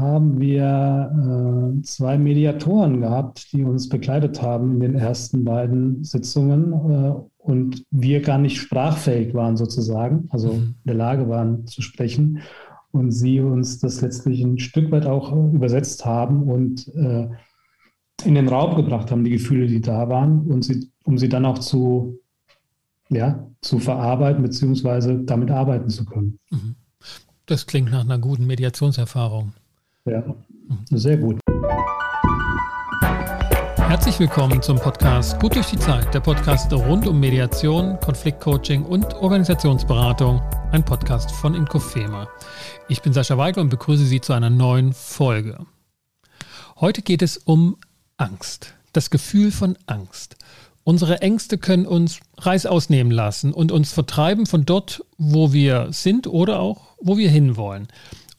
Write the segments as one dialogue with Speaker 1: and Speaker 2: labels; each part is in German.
Speaker 1: haben wir äh, zwei Mediatoren gehabt, die uns begleitet haben in den ersten beiden Sitzungen äh, und wir gar nicht sprachfähig waren sozusagen, also mhm. in der Lage waren zu sprechen und sie uns das letztlich ein Stück weit auch übersetzt haben und äh, in den Raum gebracht haben, die Gefühle, die da waren, und sie, um sie dann auch zu, ja, zu verarbeiten beziehungsweise damit arbeiten zu können. Mhm.
Speaker 2: Das klingt nach einer guten Mediationserfahrung.
Speaker 1: Ja, sehr gut.
Speaker 2: Herzlich willkommen zum Podcast Gut durch die Zeit, der Podcast rund um Mediation, Konfliktcoaching und Organisationsberatung, ein Podcast von Inkofema. Ich bin Sascha Weigel und begrüße Sie zu einer neuen Folge. Heute geht es um Angst, das Gefühl von Angst. Unsere Ängste können uns Reißaus nehmen lassen und uns vertreiben von dort, wo wir sind oder auch, wo wir hinwollen.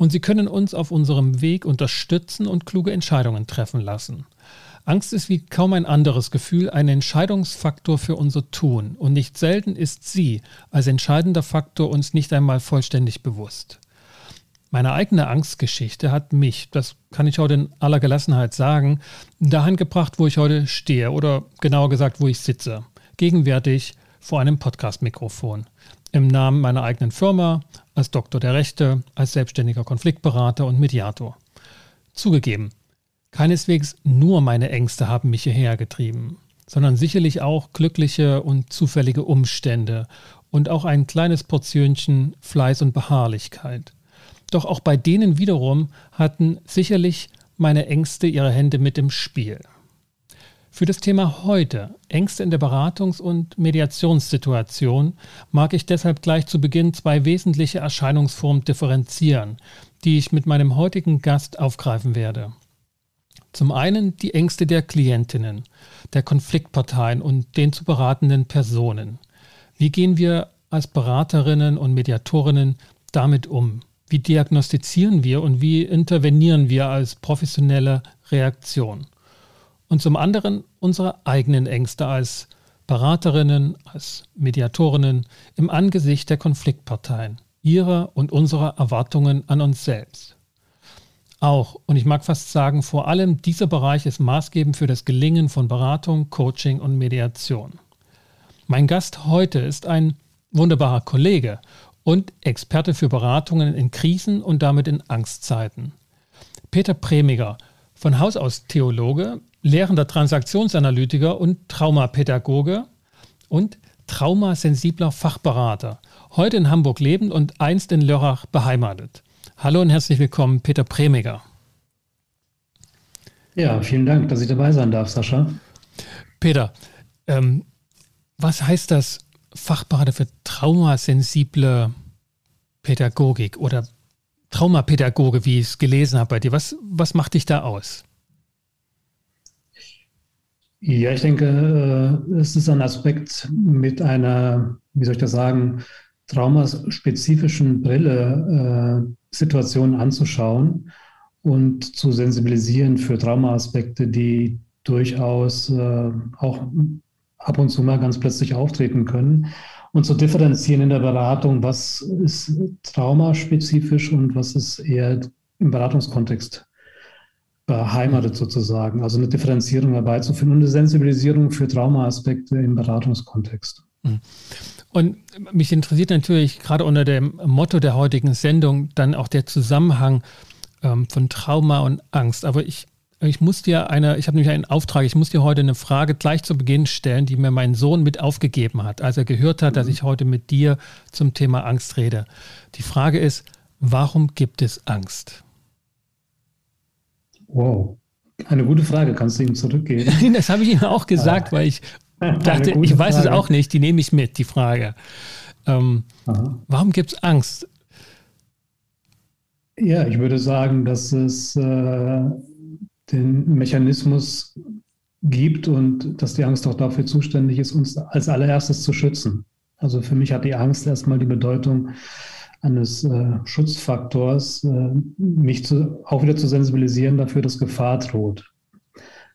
Speaker 2: Und sie können uns auf unserem Weg unterstützen und kluge Entscheidungen treffen lassen. Angst ist wie kaum ein anderes Gefühl ein Entscheidungsfaktor für unser Tun und nicht selten ist sie als entscheidender Faktor uns nicht einmal vollständig bewusst. Meine eigene Angstgeschichte hat mich, das kann ich heute in aller Gelassenheit sagen, dahin gebracht, wo ich heute stehe oder genauer gesagt, wo ich sitze. Gegenwärtig vor einem Podcast-Mikrofon. Im Namen meiner eigenen Firma, als Doktor der Rechte, als selbstständiger Konfliktberater und Mediator. Zugegeben, Keineswegs nur meine Ängste haben mich hierher getrieben, sondern sicherlich auch glückliche und zufällige Umstände und auch ein kleines Portionchen Fleiß und Beharrlichkeit. Doch auch bei denen wiederum hatten sicherlich meine Ängste ihre Hände mit im Spiel. Für das Thema heute, Ängste in der Beratungs- und Mediationssituation, mag ich deshalb gleich zu Beginn zwei wesentliche Erscheinungsformen differenzieren, die ich mit meinem heutigen Gast aufgreifen werde. Zum einen die Ängste der Klientinnen, der Konfliktparteien und den zu beratenden Personen. Wie gehen wir als Beraterinnen und Mediatorinnen damit um? Wie diagnostizieren wir und wie intervenieren wir als professionelle Reaktion? Und zum anderen unsere eigenen Ängste als Beraterinnen, als Mediatorinnen im Angesicht der Konfliktparteien, ihrer und unserer Erwartungen an uns selbst. Auch, und ich mag fast sagen, vor allem dieser Bereich ist maßgebend für das Gelingen von Beratung, Coaching und Mediation. Mein Gast heute ist ein wunderbarer Kollege und Experte für Beratungen in Krisen und damit in Angstzeiten. Peter Premiger, von Haus aus Theologe, lehrender Transaktionsanalytiker und Traumapädagoge und traumasensibler Fachberater, heute in Hamburg lebend und einst in Lörrach beheimatet. Hallo und herzlich willkommen, Peter Premiger.
Speaker 1: Ja, vielen Dank, dass ich dabei sein darf, Sascha.
Speaker 2: Peter, ähm, was heißt das Fachberater für traumasensible Pädagogik oder Traumapädagoge, wie ich es gelesen habe bei dir? Was, was macht dich da aus?
Speaker 1: Ja, ich denke, äh, es ist ein Aspekt mit einer, wie soll ich das sagen, traumaspezifischen Brille äh, Situationen anzuschauen und zu sensibilisieren für Traumaaspekte, die durchaus äh, auch ab und zu mal ganz plötzlich auftreten können und zu differenzieren in der Beratung, was ist traumaspezifisch und was ist eher im Beratungskontext beheimatet sozusagen. Also eine Differenzierung herbeizuführen und eine Sensibilisierung für Traumaaspekte im Beratungskontext. Mhm.
Speaker 2: Und mich interessiert natürlich gerade unter dem Motto der heutigen Sendung dann auch der Zusammenhang ähm, von Trauma und Angst. Aber ich, ich muss dir eine, ich habe nämlich einen Auftrag, ich muss dir heute eine Frage gleich zu Beginn stellen, die mir mein Sohn mit aufgegeben hat, als er gehört hat, mhm. dass ich heute mit dir zum Thema Angst rede. Die Frage ist, warum gibt es Angst?
Speaker 1: Wow. Eine gute Frage, kannst du ihm zurückgeben?
Speaker 2: das habe ich ihm auch gesagt, ah. weil ich dachte, ich weiß Frage. es auch nicht, die nehme ich mit, die Frage. Ähm, warum gibt es Angst?
Speaker 1: Ja, ich würde sagen, dass es äh, den Mechanismus gibt und dass die Angst auch dafür zuständig ist, uns als allererstes zu schützen. Also für mich hat die Angst erstmal die Bedeutung eines äh, Schutzfaktors, äh, mich zu, auch wieder zu sensibilisieren dafür, dass Gefahr droht.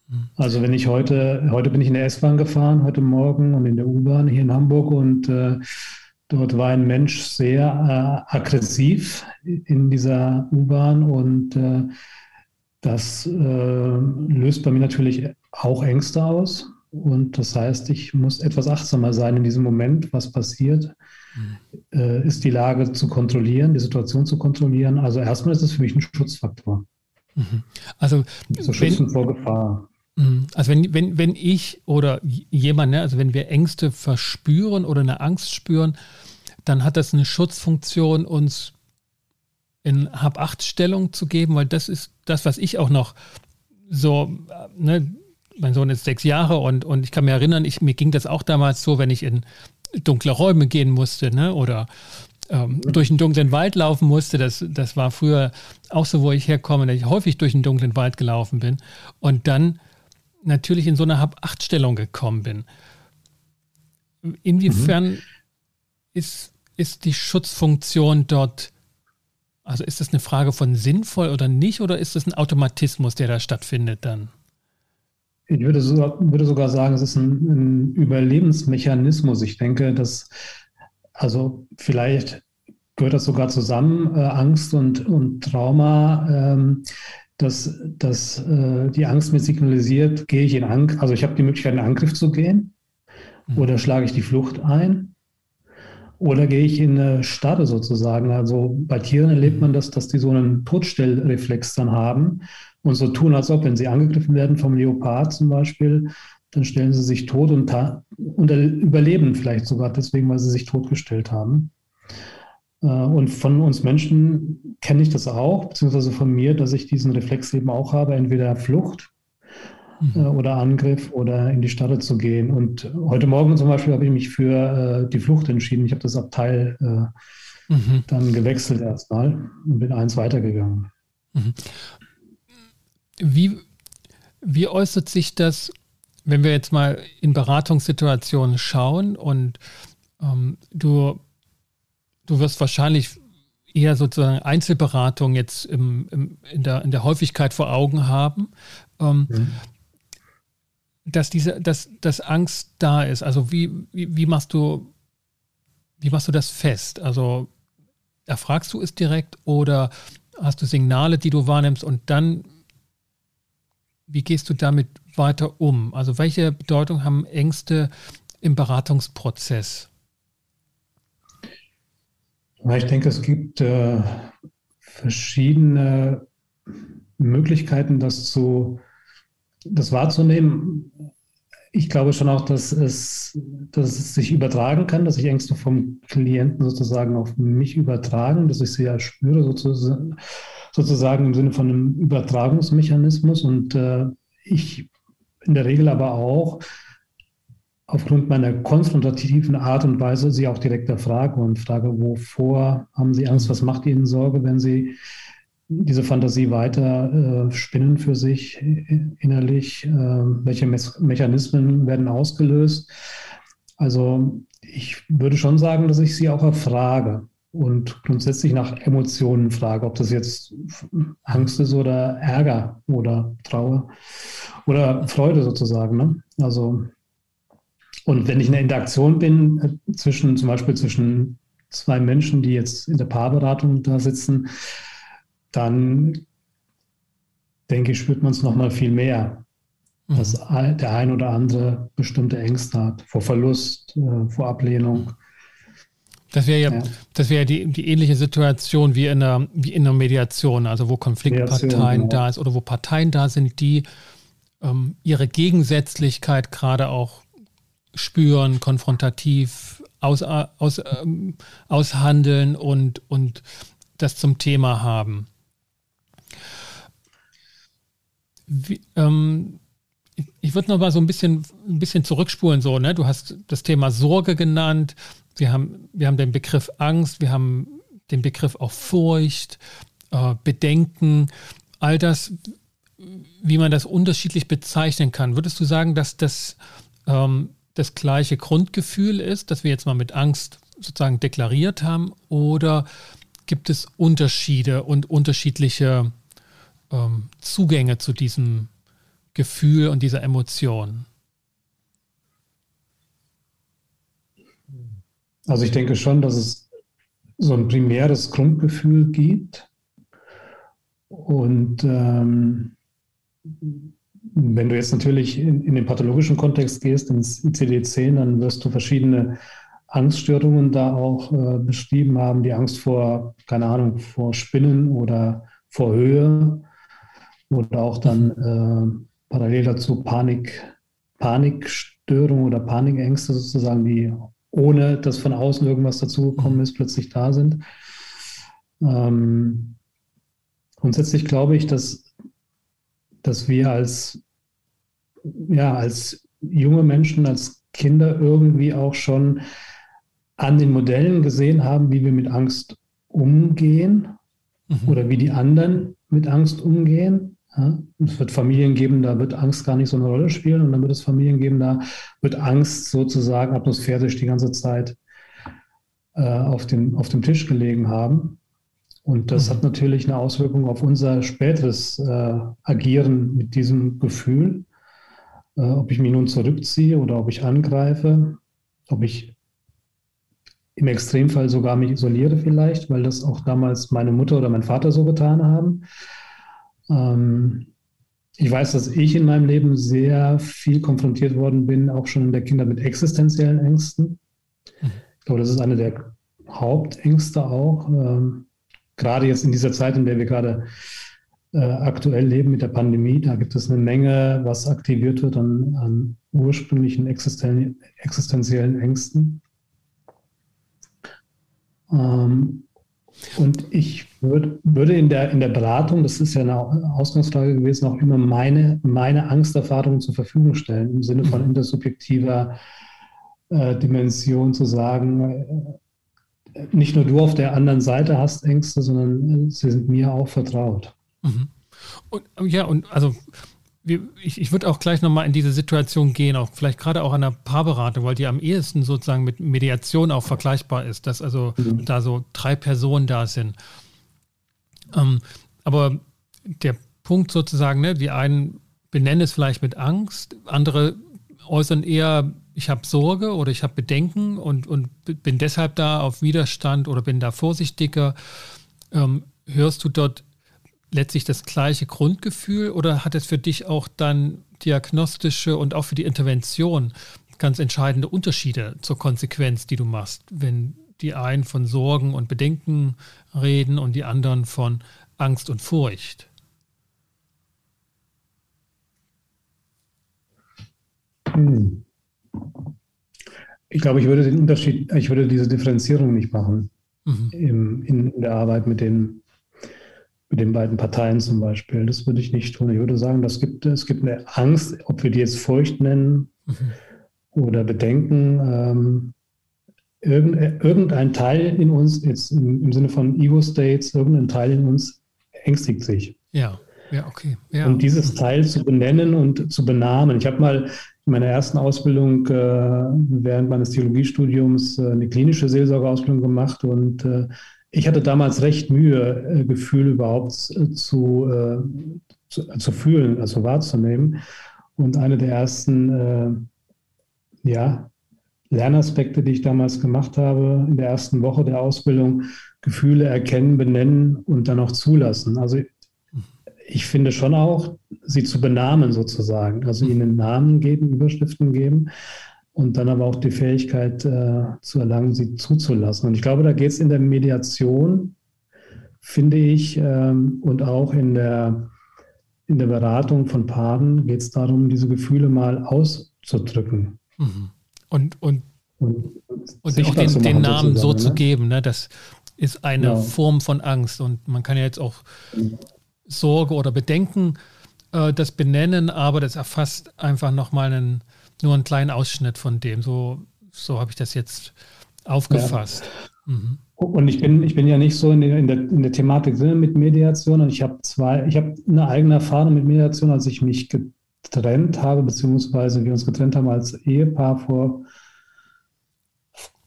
Speaker 1: Mhm. Also wenn ich heute, heute bin ich in der S-Bahn gefahren, heute Morgen und in der U-Bahn hier in Hamburg und äh, Dort war ein Mensch sehr äh, aggressiv in dieser U-Bahn und äh, das äh, löst bei mir natürlich auch Ängste aus. Und das heißt, ich muss etwas achtsamer sein in diesem Moment, was passiert. Äh, ist die Lage zu kontrollieren, die Situation zu kontrollieren. Also erstmal ist es für mich ein Schutzfaktor.
Speaker 2: Mhm. Also
Speaker 1: so Schützen wenn, vor Gefahr.
Speaker 2: Mhm. Also wenn, wenn, wenn ich oder jemand, ne, also wenn wir Ängste verspüren oder eine Angst spüren, dann hat das eine Schutzfunktion, uns in Hab-Acht-Stellung zu geben, weil das ist das, was ich auch noch so, ne, mein Sohn ist sechs Jahre und, und ich kann mich erinnern, ich, mir ging das auch damals so, wenn ich in dunkle Räume gehen musste, ne, oder ähm, durch einen dunklen Wald laufen musste. Das, das war früher auch so, wo ich herkomme, dass ich häufig durch einen dunklen Wald gelaufen bin und dann natürlich in so eine Hab-Acht-Stellung gekommen bin. Inwiefern mhm. ist, ist die Schutzfunktion dort, also ist das eine Frage von sinnvoll oder nicht, oder ist das ein Automatismus, der da stattfindet dann?
Speaker 1: Ich würde, so, würde sogar sagen, es ist ein, ein Überlebensmechanismus. Ich denke, dass also vielleicht gehört das sogar zusammen, äh, Angst und, und Trauma, ähm, dass, dass äh, die Angst mir signalisiert, gehe ich in Angriff, also ich habe die Möglichkeit, in Angriff zu gehen mhm. oder schlage ich die Flucht ein oder gehe ich in eine Starre sozusagen. Also bei Tieren erlebt man das, dass die so einen Todstellreflex dann haben und so tun, als ob, wenn sie angegriffen werden vom Leopard zum Beispiel, dann stellen sie sich tot und, und überleben vielleicht sogar deswegen, weil sie sich totgestellt haben. Äh, und von uns Menschen kenne ich das auch, beziehungsweise von mir, dass ich diesen Reflex eben auch habe, entweder Flucht mhm. Äh, oder Angriff oder in die Stadt zu gehen. Und heute Morgen zum Beispiel habe ich mich für äh, die Flucht entschieden. Ich habe das Abteil mhm. dann gewechselt erstmal und bin eins weitergegangen. Mhm.
Speaker 2: Wie, wie äußert sich das wenn wir jetzt mal in Beratungssituationen schauen und ähm, du, du wirst wahrscheinlich eher sozusagen Einzelberatung jetzt im, im, in, der, in der Häufigkeit vor Augen haben, ähm, mhm. dass diese, dass, dass Angst da ist. Also wie, wie, wie machst du, wie machst du das fest? Also erfragst du es direkt oder hast du Signale, die du wahrnimmst und dann wie gehst du damit weiter um? Also welche Bedeutung haben Ängste im Beratungsprozess?
Speaker 1: Ich denke, es gibt äh, verschiedene Möglichkeiten, das zu das wahrzunehmen. Ich glaube schon auch, dass es, dass es sich übertragen kann, dass sich Ängste vom Klienten sozusagen auf mich übertragen, dass ich sie ja spüre sozusagen, sozusagen im Sinne von einem Übertragungsmechanismus. Und äh, ich in der Regel aber auch aufgrund meiner konfrontativen Art und Weise sie auch direkt erfrage und frage, wovor haben Sie Angst, was macht Ihnen Sorge, wenn Sie diese Fantasie weiter äh, spinnen für sich innerlich, äh, welche Me Mechanismen werden ausgelöst. Also ich würde schon sagen, dass ich sie auch erfrage und grundsätzlich nach Emotionen frage, ob das jetzt Angst ist oder Ärger oder Trauer oder Freude sozusagen. Ne? Also, und wenn ich in der Interaktion bin, äh, zwischen zum Beispiel zwischen zwei Menschen, die jetzt in der Paarberatung da sitzen, dann denke ich, spürt man es nochmal viel mehr, mhm. dass der ein oder andere bestimmte Ängste hat vor Verlust, äh, vor Ablehnung.
Speaker 2: Das wäre ja, ja, das wäre die, die ähnliche Situation wie in einer, wie in einer Mediation, also wo Konfliktparteien genau. da ist oder wo Parteien da sind, die ähm, ihre Gegensätzlichkeit gerade auch spüren, konfrontativ aus, aus, ähm, aushandeln und, und das zum Thema haben. Wie, ähm, ich würde noch mal so ein bisschen, ein bisschen zurückspulen. So, ne? Du hast das Thema Sorge genannt. Wir haben, wir haben den Begriff Angst. Wir haben den Begriff auch Furcht, äh, Bedenken. All das wie man das unterschiedlich bezeichnen kann. Würdest du sagen, dass das ähm, das gleiche Grundgefühl ist, das wir jetzt mal mit Angst sozusagen deklariert haben? Oder gibt es Unterschiede und unterschiedliche ähm, Zugänge zu diesem Gefühl und dieser Emotion?
Speaker 1: Also ich denke schon, dass es so ein primäres Grundgefühl gibt. Und ähm, wenn du jetzt natürlich in, in, den pathologischen Kontext gehst, ins ICD-10, dann wirst du verschiedene Angststörungen da auch äh, beschrieben haben. Die Angst vor, keine Ahnung, vor Spinnen oder vor Höhe oder auch dann äh, parallel dazu Panik, Panikstörungen oder Panikängste sozusagen, die ohne dass von außen irgendwas dazugekommen ist, plötzlich da sind. Ähm, grundsätzlich glaube ich, dass, dass wir als, ja, als junge Menschen, als Kinder irgendwie auch schon an den Modellen gesehen haben, wie wir mit Angst umgehen mhm. oder wie die anderen mit Angst umgehen. Ja, es wird Familien geben, da wird Angst gar nicht so eine Rolle spielen und dann wird es Familien geben, da wird Angst sozusagen atmosphärisch die ganze Zeit äh, auf, dem, auf dem Tisch gelegen haben. Und das mhm. hat natürlich eine Auswirkung auf unser späteres äh, Agieren mit diesem Gefühl, äh, ob ich mich nun zurückziehe oder ob ich angreife, ob ich im Extremfall sogar mich isoliere vielleicht, weil das auch damals meine Mutter oder mein Vater so getan haben. Ähm, ich weiß, dass ich in meinem Leben sehr viel konfrontiert worden bin, auch schon in der Kinder mit existenziellen Ängsten. Mhm. Ich glaube, das ist eine der Hauptängste auch. Ähm, gerade jetzt in dieser Zeit, in der wir gerade äh, aktuell leben mit der Pandemie, da gibt es eine Menge, was aktiviert wird an, an ursprünglichen existen existenziellen Ängsten. Ähm, und ich würd, würde in der, in der Beratung, das ist ja eine Ausgangsfrage gewesen, auch immer meine, meine Angsterfahrungen zur Verfügung stellen, im Sinne von mhm. intersubjektiver äh, Dimension zu sagen, äh, nicht nur du auf der anderen Seite hast Ängste, sondern sie sind mir auch vertraut. Mhm.
Speaker 2: Und, ja, und also ich, ich würde auch gleich nochmal in diese Situation gehen, auch vielleicht gerade auch an der Paarberatung, weil die am ehesten sozusagen mit Mediation auch vergleichbar ist, dass also mhm. da so drei Personen da sind. Ähm, aber der Punkt sozusagen, ne, die einen benennen es vielleicht mit Angst, andere äußern eher, ich habe Sorge oder ich habe Bedenken und, und bin deshalb da auf Widerstand oder bin da vorsichtiger. Ähm, hörst du dort letztlich das gleiche Grundgefühl oder hat es für dich auch dann diagnostische und auch für die Intervention ganz entscheidende Unterschiede zur Konsequenz, die du machst, wenn die einen von Sorgen und Bedenken reden und die anderen von Angst und Furcht?
Speaker 1: Hm. Ich glaube, ich würde den Unterschied, ich würde diese Differenzierung nicht machen mhm. in, in der Arbeit mit den mit den beiden Parteien zum Beispiel. Das würde ich nicht tun. Ich würde sagen, das gibt, es gibt eine Angst, ob wir die jetzt Furcht nennen mhm. oder Bedenken. Ähm, irgendein Teil in uns, jetzt im, im Sinne von Ego-States, irgendein Teil in uns ängstigt sich.
Speaker 2: Ja, ja, okay. Ja.
Speaker 1: Und dieses Teil zu benennen und zu benamen. Ich habe mal in meiner ersten Ausbildung äh, während meines Theologiestudiums äh, eine klinische Seelsorgeausbildung gemacht und äh, ich hatte damals recht Mühe, äh, Gefühle überhaupt äh, zu, äh, zu, zu, fühlen, also wahrzunehmen. Und eine der ersten äh, ja, Lernaspekte, die ich damals gemacht habe, in der ersten Woche der Ausbildung, Gefühle erkennen, benennen und dann auch zulassen. Also ich finde schon auch, sie zu benamen sozusagen, also ihnen Namen geben, Überschriften geben und dann aber auch die Fähigkeit äh, zu erlangen, sie zuzulassen. Und ich glaube, da geht es in der Mediation, finde ich, ähm, und auch in der, in der Beratung von Paaren geht es darum, diese Gefühle mal auszudrücken.
Speaker 2: Mhm. Und, und, und, und auch den, den Namen so ne? zu geben, ne? das ist eine ja. Form von Angst. Und man kann ja jetzt auch. Sorge oder Bedenken äh, das benennen, aber das erfasst einfach nochmal einen nur einen kleinen Ausschnitt von dem. So, so habe ich das jetzt aufgefasst.
Speaker 1: Ja. Mhm. Und ich bin, ich bin ja nicht so in der, in der, in der Thematik drin mit Mediation und ich habe zwei, ich habe eine eigene Erfahrung mit Mediation, als ich mich getrennt habe, beziehungsweise wir uns getrennt haben als Ehepaar vor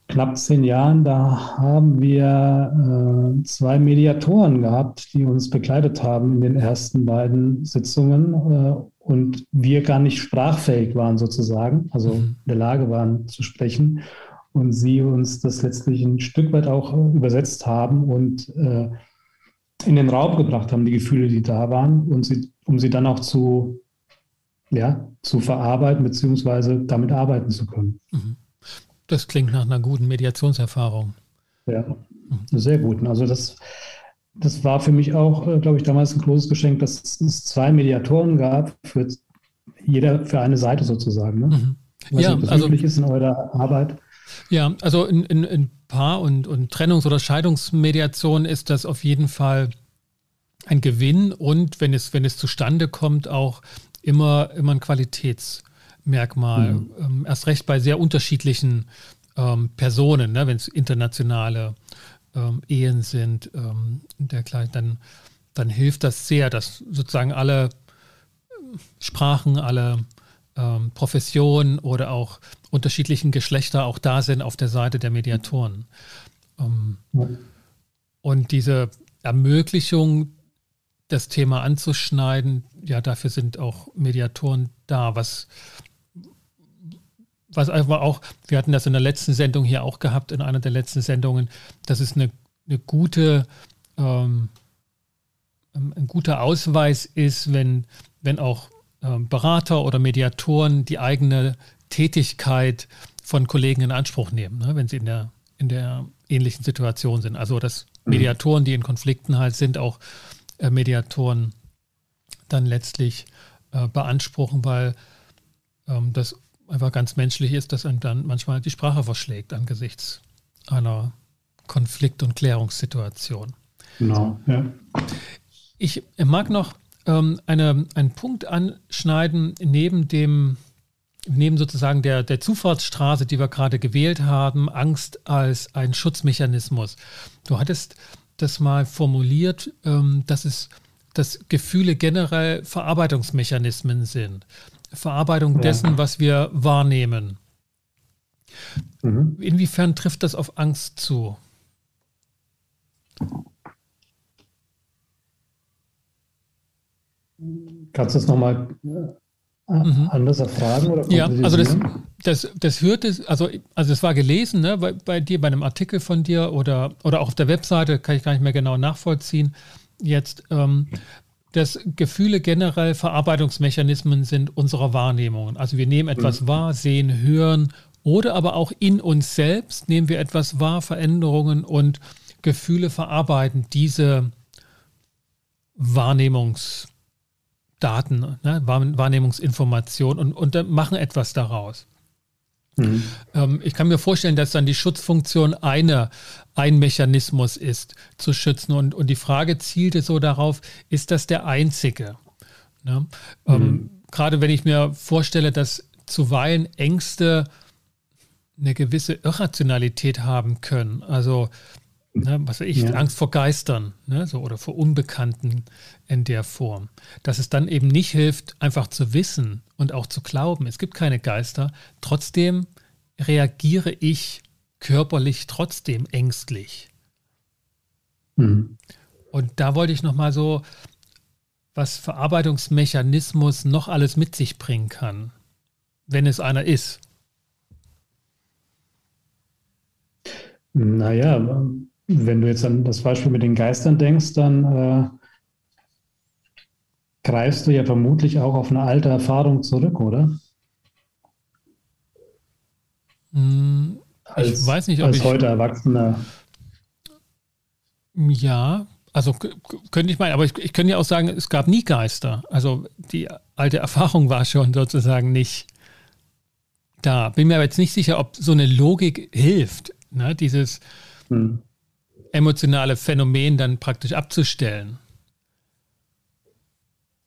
Speaker 1: knapp zehn Jahren, da haben wir äh, zwei Mediatoren gehabt, die uns begleitet haben in den ersten beiden Sitzungen äh, und wir gar nicht sprachfähig waren sozusagen, also mhm. in der Lage waren zu sprechen. und Sie uns das letztlich ein Stück weit auch äh, übersetzt haben und äh, in den Raum gebracht haben, die Gefühle, die da waren, und sie, um sie dann auch zu, ja, zu verarbeiten beziehungsweise damit arbeiten zu können. Mhm.
Speaker 2: Das klingt nach einer guten Mediationserfahrung.
Speaker 1: Ja, mhm. sehr guten. Also das, das war für mich auch, äh, glaube ich, damals ein großes Geschenk, dass es zwei Mediatoren gab, für jeder für eine Seite sozusagen. Ne? Mhm. Was ja, also ist in eurer Arbeit.
Speaker 2: Ja, also in, in, in Paar- und, und Trennungs- oder Scheidungsmediation ist das auf jeden Fall ein Gewinn und wenn es, wenn es zustande kommt, auch immer, immer ein Qualitätsmerkmal. Mhm. Ähm, erst recht bei sehr unterschiedlichen ähm, Personen, ne, wenn es internationale ähm, Ehen sind, ähm, dergleichen, dann, dann hilft das sehr, dass sozusagen alle Sprachen, alle ähm, Professionen oder auch unterschiedlichen Geschlechter auch da sind auf der Seite der Mediatoren. Ähm, und diese Ermöglichung, das Thema anzuschneiden, ja, dafür sind auch Mediatoren da, was was einfach auch, wir hatten das in der letzten Sendung hier auch gehabt, in einer der letzten Sendungen, dass es eine, eine gute, ähm, ein guter Ausweis ist, wenn, wenn auch ähm, Berater oder Mediatoren die eigene Tätigkeit von Kollegen in Anspruch nehmen, ne, wenn sie in der, in der ähnlichen Situation sind. Also dass mhm. Mediatoren, die in Konflikten halt sind, auch äh, Mediatoren dann letztlich äh, beanspruchen, weil ähm, das einfach ganz menschlich ist, dass einem dann manchmal die Sprache verschlägt angesichts einer Konflikt- und Klärungssituation.
Speaker 1: Genau, ja.
Speaker 2: Ich mag noch ähm, eine, einen Punkt anschneiden neben dem, neben sozusagen der, der Zufahrtsstraße, die wir gerade gewählt haben, Angst als ein Schutzmechanismus. Du hattest das mal formuliert, ähm, dass es dass Gefühle generell Verarbeitungsmechanismen sind. Verarbeitung ja. dessen, was wir wahrnehmen. Mhm. Inwiefern trifft das auf Angst zu?
Speaker 1: Kannst du das nochmal äh, mhm. anders erfragen? Oder
Speaker 2: ja, also das, das, das hörte, also, also es war gelesen, ne, bei, bei, dir, bei einem Artikel von dir oder, oder auch auf der Webseite, kann ich gar nicht mehr genau nachvollziehen, jetzt, ähm, dass Gefühle generell Verarbeitungsmechanismen sind unserer Wahrnehmungen. Also wir nehmen etwas mhm. wahr, sehen, hören oder aber auch in uns selbst nehmen wir etwas wahr, Veränderungen und Gefühle verarbeiten diese Wahrnehmungs- Daten, ne, Wahrnehmungsinformation und, und machen etwas daraus. Mhm. Ähm, ich kann mir vorstellen, dass dann die Schutzfunktion eine, ein Mechanismus ist, zu schützen. Und, und die Frage zielte so darauf, ist das der einzige? Ne? Ähm, mhm. Gerade wenn ich mir vorstelle, dass zuweilen Ängste eine gewisse Irrationalität haben können. Also Ne, was ich, ja. Angst vor Geistern ne, so, oder vor Unbekannten in der Form. Dass es dann eben nicht hilft, einfach zu wissen und auch zu glauben, es gibt keine Geister. Trotzdem reagiere ich körperlich trotzdem ängstlich. Mhm. Und da wollte ich nochmal so, was Verarbeitungsmechanismus noch alles mit sich bringen kann, wenn es einer ist.
Speaker 1: Naja, wenn du jetzt an das Beispiel mit den Geistern denkst, dann äh, greifst du ja vermutlich auch auf eine alte Erfahrung zurück, oder?
Speaker 2: Hm, ich als, weiß nicht,
Speaker 1: ob als ich, heute Erwachsener.
Speaker 2: Ja, also könnte ich meinen, aber ich, ich könnte ja auch sagen, es gab nie Geister. Also die alte Erfahrung war schon sozusagen nicht da. Bin mir aber jetzt nicht sicher, ob so eine Logik hilft. Ne? Dieses, hm emotionale Phänomen dann praktisch abzustellen.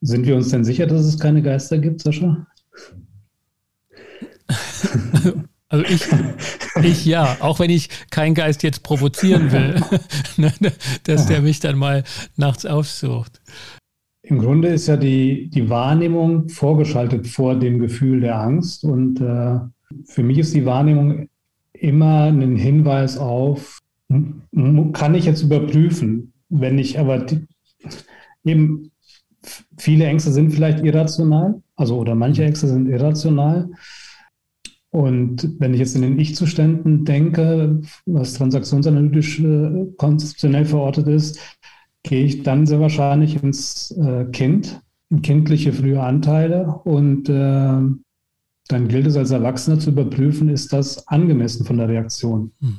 Speaker 1: Sind wir uns denn sicher, dass es keine Geister gibt, Sascha?
Speaker 2: Also ich, ich ja, auch wenn ich keinen Geist jetzt provozieren will, ne, dass der mich dann mal nachts aufsucht.
Speaker 1: Im Grunde ist ja die, die Wahrnehmung vorgeschaltet vor dem Gefühl der Angst und äh, für mich ist die Wahrnehmung immer ein Hinweis auf kann ich jetzt überprüfen. Wenn ich aber die, eben viele Ängste sind vielleicht irrational, also oder manche Ängste sind irrational. Und wenn ich jetzt in den Ich-Zuständen denke, was transaktionsanalytisch äh, konzeptionell verortet ist, gehe ich dann sehr wahrscheinlich ins äh, Kind, in kindliche frühe Anteile und äh, dann gilt es als Erwachsener zu überprüfen, ist das angemessen von der Reaktion. Mhm.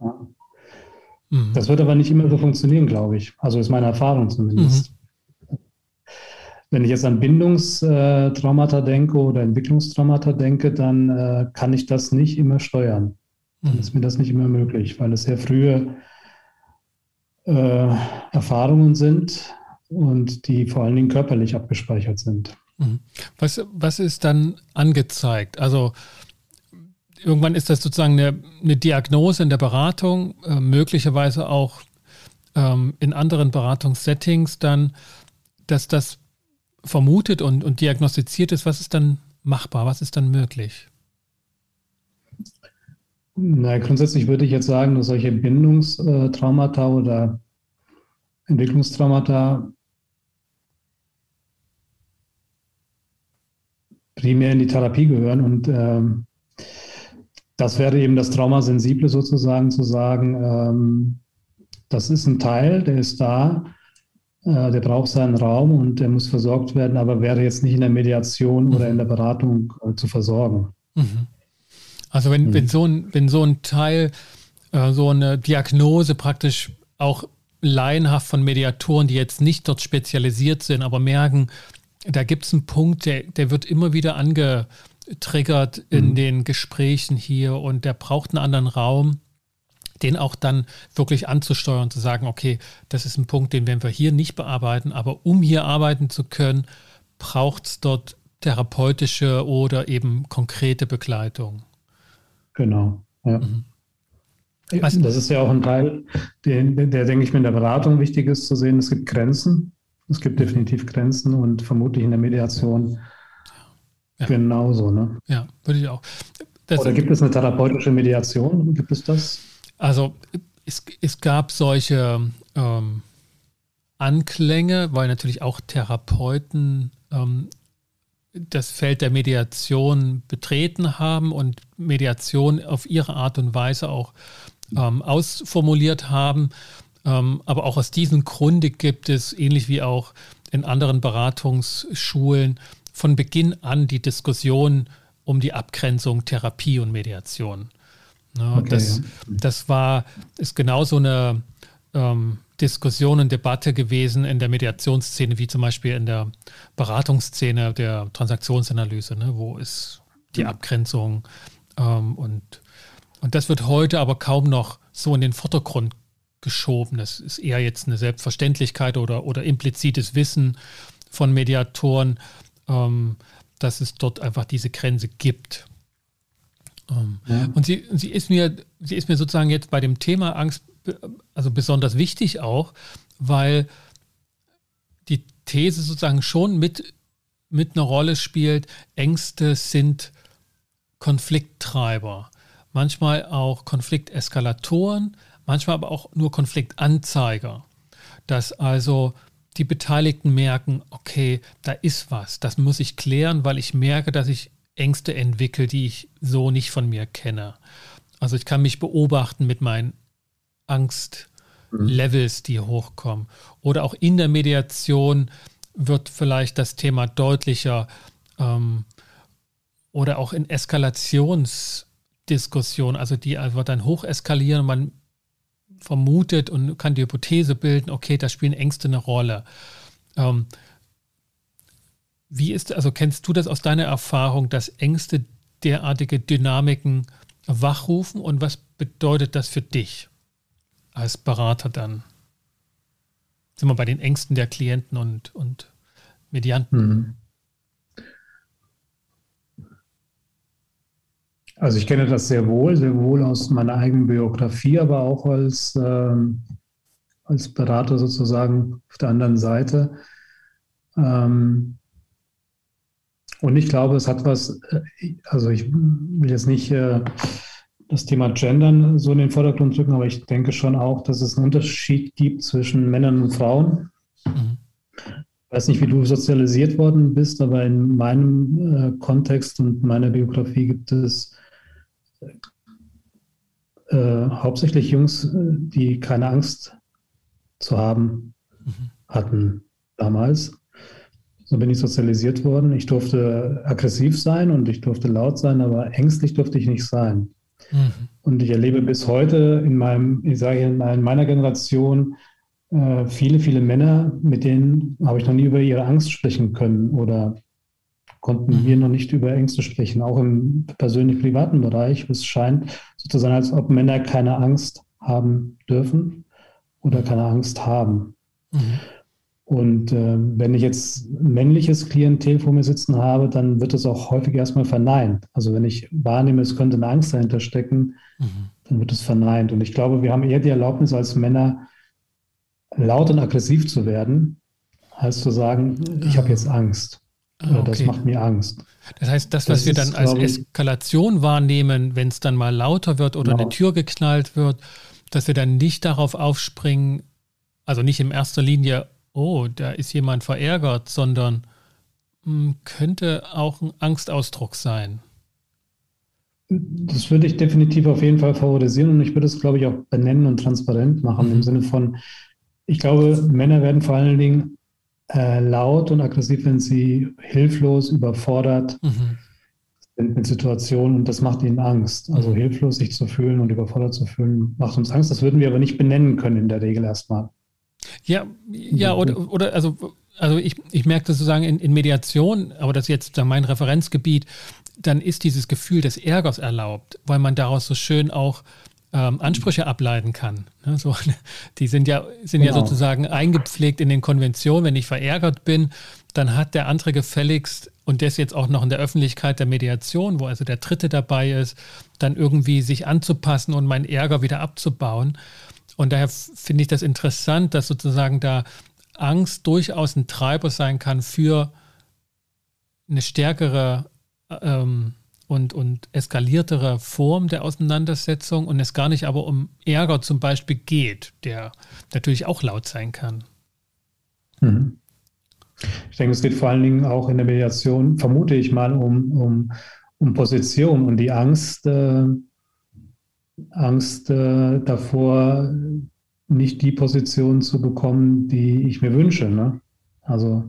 Speaker 1: Ja. Mhm. Das wird aber nicht immer so funktionieren, glaube ich. Also ist meine Erfahrung zumindest. Mhm. Wenn ich jetzt an Bindungstraumata denke oder Entwicklungstraumata denke, dann äh, kann ich das nicht immer steuern. Dann mhm. ist mir das nicht immer möglich, weil es sehr frühe äh, Erfahrungen sind und die vor allen Dingen körperlich abgespeichert sind.
Speaker 2: Mhm. Was, was ist dann angezeigt? Also irgendwann ist das sozusagen eine, eine Diagnose in der Beratung, äh, möglicherweise auch ähm, in anderen Beratungssettings dann, dass das vermutet und, und diagnostiziert ist. Was ist dann machbar? Was ist dann möglich?
Speaker 1: Na, grundsätzlich würde ich jetzt sagen, dass solche Bindungstraumata oder Entwicklungstraumata primär in die Therapie gehören. Und ähm, das wäre eben das Traumasensible sozusagen, zu sagen, ähm, das ist ein Teil, der ist da, äh, der braucht seinen Raum und der muss versorgt werden, aber wäre jetzt nicht in der Mediation mhm. oder in der Beratung äh, zu versorgen. Mhm.
Speaker 2: Also wenn, mhm. wenn, so ein, wenn so ein Teil, äh, so eine Diagnose praktisch auch laienhaft von Mediatoren, die jetzt nicht dort spezialisiert sind, aber merken, da gibt es einen Punkt, der, der wird immer wieder angetriggert in mhm. den Gesprächen hier und der braucht einen anderen Raum, den auch dann wirklich anzusteuern, zu sagen, okay, das ist ein Punkt, den werden wir hier nicht bearbeiten, aber um hier arbeiten zu können, braucht es dort therapeutische oder eben konkrete Begleitung.
Speaker 1: Genau, ja. Mhm. Das ist ja auch ein Teil, der, der, denke ich mir, in der Beratung wichtig ist zu sehen. Es gibt Grenzen es gibt definitiv Grenzen und vermutlich in der Mediation ja. genauso. Ne?
Speaker 2: Ja, würde ich auch.
Speaker 1: Das Oder gibt es eine therapeutische Mediation? Gibt es das?
Speaker 2: Also es, es gab solche ähm, Anklänge, weil natürlich auch Therapeuten ähm, das Feld der Mediation betreten haben und Mediation auf ihre Art und Weise auch ähm, ausformuliert haben. Ähm, aber auch aus diesem Grunde gibt es, ähnlich wie auch in anderen Beratungsschulen, von Beginn an die Diskussion um die Abgrenzung Therapie und Mediation. Ja, okay, das, ja. das war, ist genauso eine ähm, Diskussion und Debatte gewesen in der Mediationsszene, wie zum Beispiel in der Beratungsszene der Transaktionsanalyse, ne, wo ist die mhm. Abgrenzung ähm, und, und das wird heute aber kaum noch so in den Vordergrund geschoben. Das ist eher jetzt eine Selbstverständlichkeit oder, oder implizites Wissen von Mediatoren, ähm, dass es dort einfach diese Grenze gibt. Ähm, ja. Und sie, sie, ist mir, sie ist mir sozusagen jetzt bei dem Thema Angst also besonders wichtig auch, weil die These sozusagen schon mit, mit einer Rolle spielt, Ängste sind Konflikttreiber, manchmal auch Konflikteskalatoren, manchmal aber auch nur Konfliktanzeiger. Dass also die Beteiligten merken, okay, da ist was, das muss ich klären, weil ich merke, dass ich Ängste entwickle, die ich so nicht von mir kenne. Also ich kann mich beobachten mit meinen Angstlevels, die hochkommen. Oder auch in der Mediation wird vielleicht das Thema deutlicher ähm, oder auch in Eskalationsdiskussionen, also die einfach dann hoch eskalieren, man vermutet und kann die Hypothese bilden, okay, da spielen Ängste eine Rolle. Ähm, wie ist, also kennst du das aus deiner Erfahrung, dass Ängste derartige Dynamiken wachrufen und was bedeutet das für dich als Berater dann? Sind wir bei den Ängsten der Klienten und, und Medianten? Mhm.
Speaker 1: Also ich kenne das sehr wohl, sehr wohl aus meiner eigenen Biografie, aber auch als, ähm, als Berater sozusagen auf der anderen Seite. Ähm, und ich glaube, es hat was, äh, also ich will jetzt nicht äh, das Thema Gendern so in den Vordergrund drücken, aber ich denke schon auch, dass es einen Unterschied gibt zwischen Männern und Frauen. Mhm. Ich weiß nicht, wie du sozialisiert worden bist, aber in meinem äh, Kontext und meiner Biografie gibt es äh, hauptsächlich Jungs, die keine Angst zu haben mhm. hatten damals. So bin ich sozialisiert worden. Ich durfte aggressiv sein und ich durfte laut sein, aber ängstlich durfte ich nicht sein. Mhm. Und ich erlebe bis heute in meinem, ich sage in meiner Generation äh, viele, viele Männer, mit denen habe ich noch nie über ihre Angst sprechen können oder konnten mhm. wir noch nicht über Ängste sprechen, auch im persönlich privaten Bereich. Es scheint so zu sein, als ob Männer keine Angst haben dürfen oder keine Angst haben. Mhm. Und äh, wenn ich jetzt männliches Klientel vor mir sitzen habe, dann wird es auch häufig erstmal verneint. Also wenn ich wahrnehme, es könnte eine Angst dahinter stecken, mhm. dann wird es verneint. Und ich glaube, wir haben eher die Erlaubnis als Männer, laut und aggressiv zu werden, als zu sagen, ich habe jetzt Angst. Oder okay. das macht mir Angst.
Speaker 2: Das heißt, das, was das wir dann als Eskalation wahrnehmen, wenn es dann mal lauter wird oder genau. eine Tür geknallt wird, dass wir dann nicht darauf aufspringen, also nicht in erster Linie, oh, da ist jemand verärgert, sondern mh, hm, könnte auch ein Angstausdruck sein.
Speaker 1: Das würde ich definitiv auf jeden Fall favorisieren und ich würde es, glaube ich, auch benennen und transparent machen, mhm. im Sinne von, ich glaube, Männer werden vor allen Dingen äh, laut und aggressiv, wenn sie hilflos, überfordert mhm. sind mit Situationen und das macht ihnen Angst. Also mhm. hilflos sich zu fühlen und überfordert zu fühlen, macht uns Angst. Das würden wir aber nicht benennen können in der Regel erstmal.
Speaker 2: Ja, ja, oder, oder also, also ich, ich merke das sozusagen in, in Mediation, aber das ist jetzt mein Referenzgebiet, dann ist dieses Gefühl des Ärgers erlaubt, weil man daraus so schön auch ähm, Ansprüche ableiten kann. Ne, so, die sind ja, sind genau. ja sozusagen eingepflegt in den Konventionen. Wenn ich verärgert bin, dann hat der andere gefälligst, und das jetzt auch noch in der Öffentlichkeit der Mediation, wo also der Dritte dabei ist, dann irgendwie sich anzupassen und meinen Ärger wieder abzubauen. Und daher finde ich das interessant, dass sozusagen da Angst durchaus ein Treiber sein kann für eine stärkere ähm, und, und eskaliertere Form der Auseinandersetzung und es gar nicht aber um Ärger zum Beispiel geht, der natürlich auch laut sein kann.
Speaker 1: Mhm. Ich denke, es geht vor allen Dingen auch in der Mediation, vermute ich mal, um, um, um Position und die Angst, äh, Angst äh, davor, nicht die Position zu bekommen, die ich mir wünsche. Ne? Also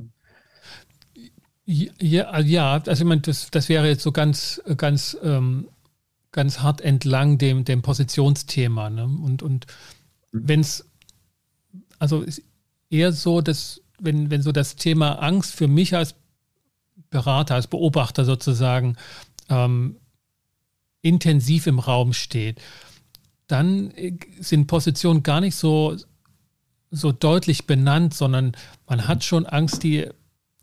Speaker 2: ja, also ja, also ich meine, das, das wäre jetzt so ganz, ganz, ähm, ganz hart entlang dem, dem Positionsthema. Ne? Und, und wenn es, also ist eher so, dass, wenn, wenn so das Thema Angst für mich als Berater, als Beobachter sozusagen ähm, intensiv im Raum steht, dann äh, sind Positionen gar nicht so, so deutlich benannt, sondern man hat schon Angst, die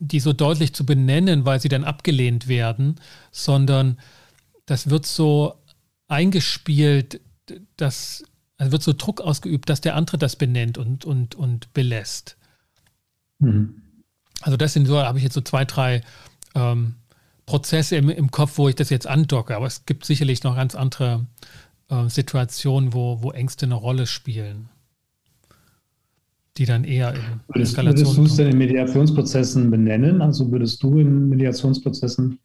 Speaker 2: die so deutlich zu benennen, weil sie dann abgelehnt werden, sondern das wird so eingespielt, dass also wird so Druck ausgeübt, dass der andere das benennt und, und, und belässt. Mhm. Also das sind so, habe ich jetzt so zwei, drei ähm, Prozesse im, im Kopf, wo ich das jetzt andocke. Aber es gibt sicherlich noch ganz andere äh, Situationen, wo, wo Ängste eine Rolle spielen die dann eher in
Speaker 1: würdest, Eskalation. Würdest du es denn in Mediationsprozessen benennen? Also würdest du in Mediationsprozessen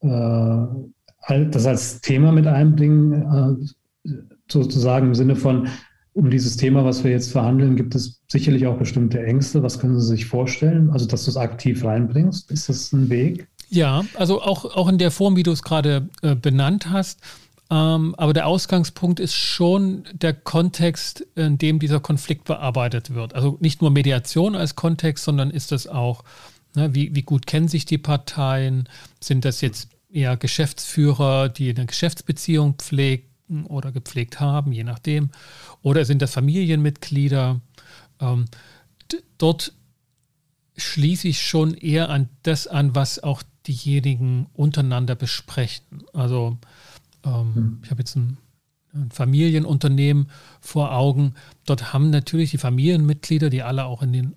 Speaker 1: äh, das als Thema mit einbringen, äh, sozusagen im Sinne von, um dieses Thema, was wir jetzt verhandeln, gibt es sicherlich auch bestimmte Ängste. Was können Sie sich vorstellen? Also, dass du es aktiv reinbringst, ist das ein Weg?
Speaker 2: Ja, also auch, auch in der Form, wie du es gerade äh, benannt hast, ähm, aber der Ausgangspunkt ist schon der Kontext, in dem dieser Konflikt bearbeitet wird. Also nicht nur Mediation als Kontext, sondern ist das auch, ne, wie, wie gut kennen sich die Parteien? Sind das jetzt eher Geschäftsführer, die eine Geschäftsbeziehung pflegen oder gepflegt haben, je nachdem? Oder sind das Familienmitglieder? Ähm, dort schließe ich schon eher an das an, was auch diejenigen untereinander besprechen. Also ähm, mhm. Ich habe jetzt ein, ein, Familienunternehmen vor Augen. Dort haben natürlich die Familienmitglieder, die alle auch in, den,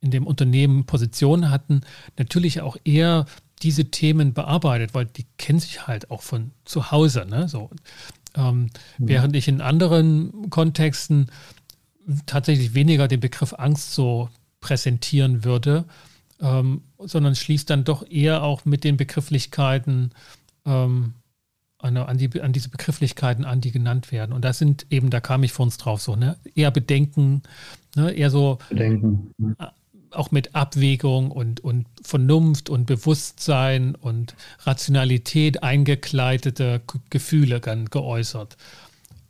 Speaker 2: in dem Unternehmen Positionen hatten, natürlich auch eher diese Themen bearbeitet, weil die kennen sich halt auch von zu Hause. Ne? So, ähm, mhm. Während ich in anderen Kontexten tatsächlich weniger den Begriff Angst so präsentieren würde, ähm, sondern schließt dann doch eher auch mit den Begrifflichkeiten ähm, an, an, die, an diese Begrifflichkeiten an, die genannt werden. Und das sind eben, da kam ich vor uns drauf, so, ne? Eher Bedenken, ne? eher so
Speaker 1: Bedenken.
Speaker 2: auch mit Abwägung und, und Vernunft und Bewusstsein und Rationalität eingekleidete Gefühle geäußert.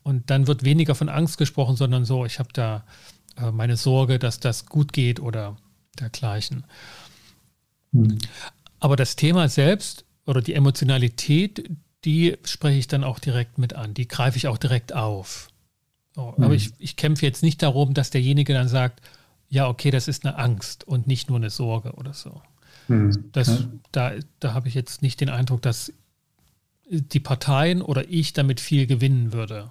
Speaker 2: Und dann wird weniger von Angst gesprochen, sondern so, ich habe da äh, meine Sorge, dass das gut geht oder dergleichen. Mhm. Aber das Thema selbst oder die Emotionalität, die spreche ich dann auch direkt mit an. Die greife ich auch direkt auf. So, mhm. Aber ich, ich kämpfe jetzt nicht darum, dass derjenige dann sagt, ja, okay, das ist eine Angst und nicht nur eine Sorge oder so. Mhm. Das, ja. Da, da habe ich jetzt nicht den Eindruck, dass die Parteien oder ich damit viel gewinnen würde.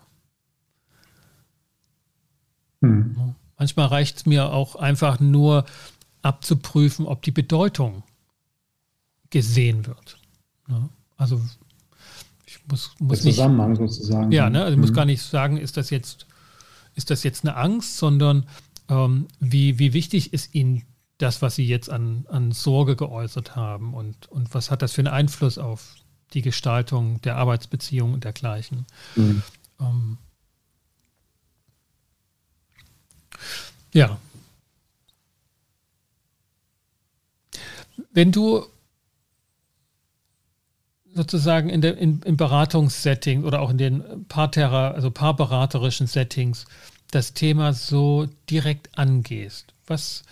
Speaker 2: Mhm. Manchmal reicht es mir auch einfach nur abzuprüfen, ob die Bedeutung gesehen wird. Also muss, muss
Speaker 1: Der Zusammenhang nicht, sozusagen.
Speaker 2: Ja, ne? also ich mhm. muss gar nicht sagen, ist das jetzt, ist das jetzt eine Angst, sondern ähm, wie, wie wichtig ist Ihnen das, was Sie jetzt an, an Sorge geäußert haben und, und was hat das für einen Einfluss auf die Gestaltung der Arbeitsbeziehung und dergleichen. Mhm. Ähm, ja. Wenn du sozusagen in der, in, im Beratungssetting oder auch in den Paarthera, also paarberaterischen Settings das Thema so direkt angehst, was,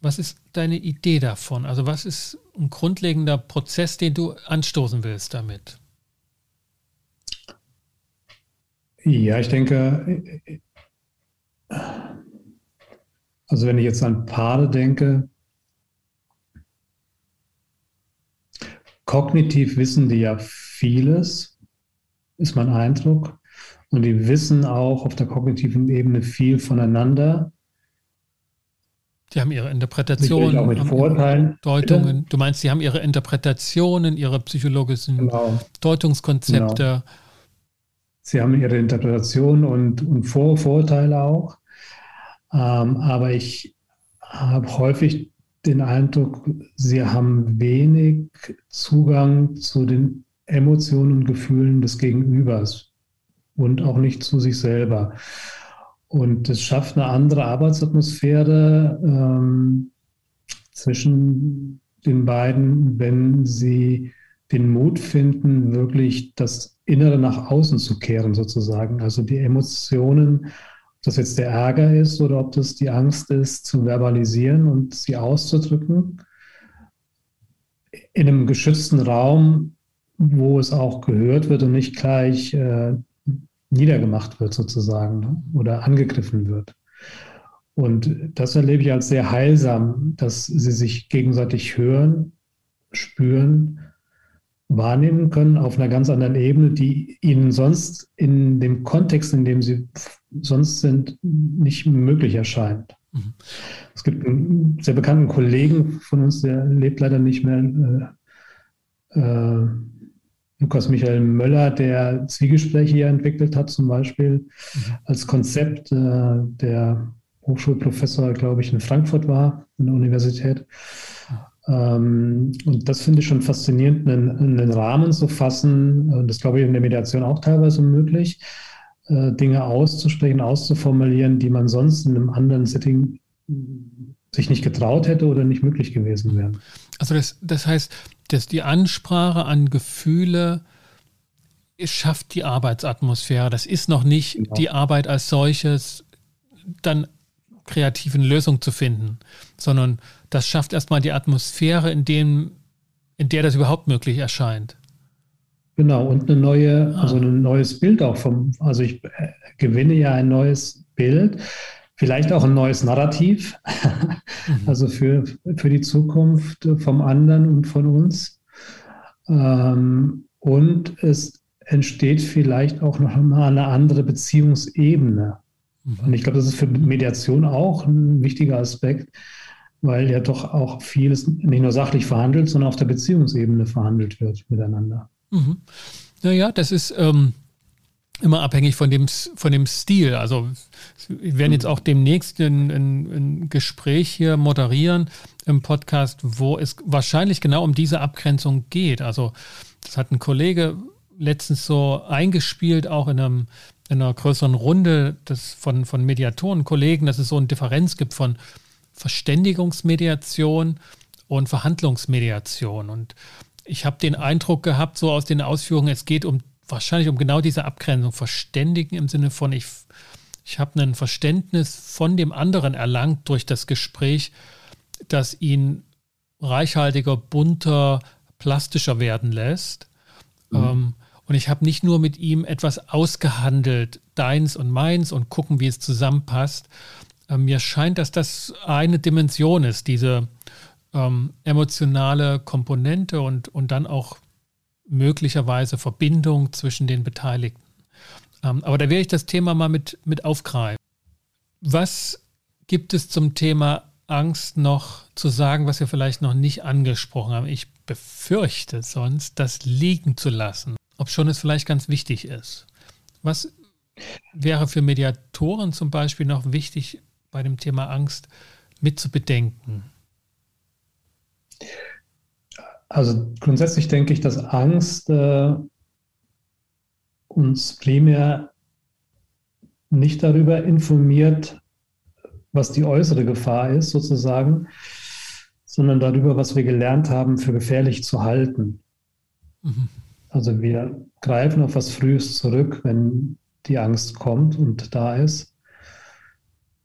Speaker 2: was ist deine Idee davon? Also was ist ein grundlegender Prozess, den du anstoßen willst damit?
Speaker 1: Ja, ich denke, also wenn ich jetzt an Paare denke, kognitiv wissen die ja vieles, ist mein Eindruck. Und die wissen auch auf der kognitiven Ebene viel voneinander.
Speaker 2: Die haben ihre Interpretationen,
Speaker 1: auch mit Vorurteilen.
Speaker 2: Deutungen. Du meinst, sie haben ihre Interpretationen, ihre psychologischen genau. Deutungskonzepte. Genau.
Speaker 1: Sie haben ihre Interpretationen und, und Vor Vorurteile auch. Ähm, aber ich habe häufig den Eindruck, sie haben wenig Zugang zu den Emotionen und Gefühlen des Gegenübers und auch nicht zu sich selber. Und es schafft eine andere Arbeitsatmosphäre ähm, zwischen den beiden, wenn sie den Mut finden, wirklich das Innere nach außen zu kehren, sozusagen. Also die Emotionen ob das jetzt der Ärger ist oder ob das die Angst ist, zu verbalisieren und sie auszudrücken. In einem geschützten Raum, wo es auch gehört wird und nicht gleich äh, niedergemacht wird sozusagen ne? oder angegriffen wird. Und das erlebe ich als sehr heilsam, dass sie sich gegenseitig hören, spüren, wahrnehmen können auf einer ganz anderen Ebene, die ihnen sonst in dem Kontext, in dem sie sonst sind, nicht möglich erscheint. Mhm. Es gibt einen sehr bekannten Kollegen von uns, der lebt leider nicht mehr, äh, äh, Lukas Michael Möller, der Zwiegespräche hier entwickelt hat, zum Beispiel mhm. als Konzept, äh, der Hochschulprofessor, glaube ich, in Frankfurt war, in der Universität. Ähm, und das finde ich schon faszinierend, einen, einen Rahmen zu fassen. Das glaube ich in der Mediation auch teilweise möglich äh, Dinge auszusprechen, auszuformulieren, die man sonst in einem anderen Setting sich nicht getraut hätte oder nicht möglich gewesen wären.
Speaker 2: Also das, das heißt, dass die Ansprache an Gefühle schafft die Arbeitsatmosphäre. Das ist noch nicht genau. die Arbeit als solches, dann kreativen Lösung zu finden, sondern das schafft erstmal die Atmosphäre, in, dem, in der das überhaupt möglich erscheint.
Speaker 1: Genau, und eine neue, ah. also ein neues Bild auch vom, also ich äh, gewinne ja ein neues Bild, vielleicht auch ein neues Narrativ, mhm. also für, für die Zukunft vom anderen und von uns. Ähm, und es entsteht vielleicht auch noch mal eine andere Beziehungsebene. Mhm. Und ich glaube, das ist für Mediation auch ein wichtiger Aspekt, weil ja doch auch vieles nicht nur sachlich verhandelt, sondern auf der Beziehungsebene verhandelt wird miteinander.
Speaker 2: Mhm. Naja, das ist ähm, immer abhängig von dem, von dem Stil. Also wir werden jetzt auch demnächst ein, ein, ein Gespräch hier moderieren im Podcast, wo es wahrscheinlich genau um diese Abgrenzung geht. Also das hat ein Kollege letztens so eingespielt, auch in, einem, in einer größeren Runde des, von, von Mediatoren, Kollegen, dass es so eine Differenz gibt von Verständigungsmediation und Verhandlungsmediation. Und ich habe den Eindruck gehabt, so aus den Ausführungen, es geht um wahrscheinlich um genau diese Abgrenzung. Verständigen im Sinne von, ich, ich habe ein Verständnis von dem anderen erlangt durch das Gespräch, das ihn reichhaltiger, bunter, plastischer werden lässt. Mhm. Ähm, und ich habe nicht nur mit ihm etwas ausgehandelt, deins und meins, und gucken, wie es zusammenpasst. Äh, mir scheint, dass das eine Dimension ist, diese ähm, emotionale Komponente und, und dann auch möglicherweise Verbindung zwischen den Beteiligten. Ähm, aber da werde ich das Thema mal mit, mit aufgreifen. Was gibt es zum Thema Angst noch zu sagen, was wir vielleicht noch nicht angesprochen haben? Ich befürchte sonst, das liegen zu lassen, ob schon es vielleicht ganz wichtig ist. Was wäre für Mediatoren zum Beispiel noch wichtig bei dem Thema Angst mit zu bedenken?
Speaker 1: Also grundsätzlich denke ich, dass Angst äh, uns primär nicht darüber informiert, was die äußere Gefahr ist, sozusagen, sondern darüber, was wir gelernt haben, für gefährlich zu halten. Mhm. Also wir greifen auf was Frühes zurück, wenn die Angst kommt und da ist.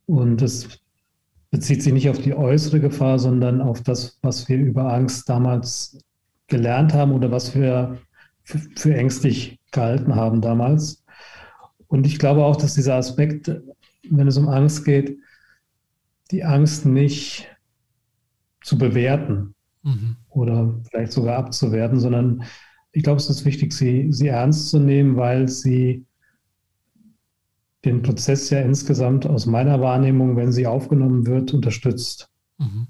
Speaker 1: Und es bezieht sich nicht auf die äußere Gefahr, sondern auf das, was wir über Angst damals gelernt haben oder was wir für, für ängstlich gehalten haben damals. Und ich glaube auch, dass dieser Aspekt, wenn es um Angst geht, die Angst nicht zu bewerten mhm. oder vielleicht sogar abzuwerten, sondern ich glaube, es ist wichtig, sie, sie ernst zu nehmen, weil sie den Prozess ja insgesamt aus meiner Wahrnehmung, wenn sie aufgenommen wird, unterstützt. Mhm.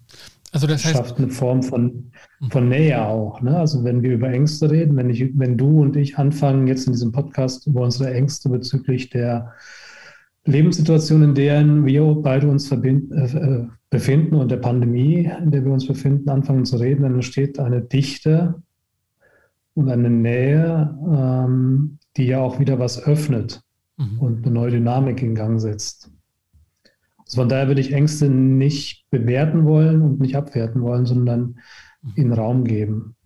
Speaker 1: Also das heißt, schafft eine Form von, von Nähe auch. Ne? Also wenn wir über Ängste reden, wenn, ich, wenn du und ich anfangen jetzt in diesem Podcast über unsere Ängste bezüglich der Lebenssituation, in der wir beide uns verbind, äh, befinden und der Pandemie, in der wir uns befinden, anfangen zu reden, dann entsteht eine Dichte und eine Nähe, ähm, die ja auch wieder was öffnet mhm. und eine neue Dynamik in Gang setzt. Also von daher würde ich Ängste nicht bewerten wollen und nicht abwerten wollen, sondern mhm. ihnen Raum geben.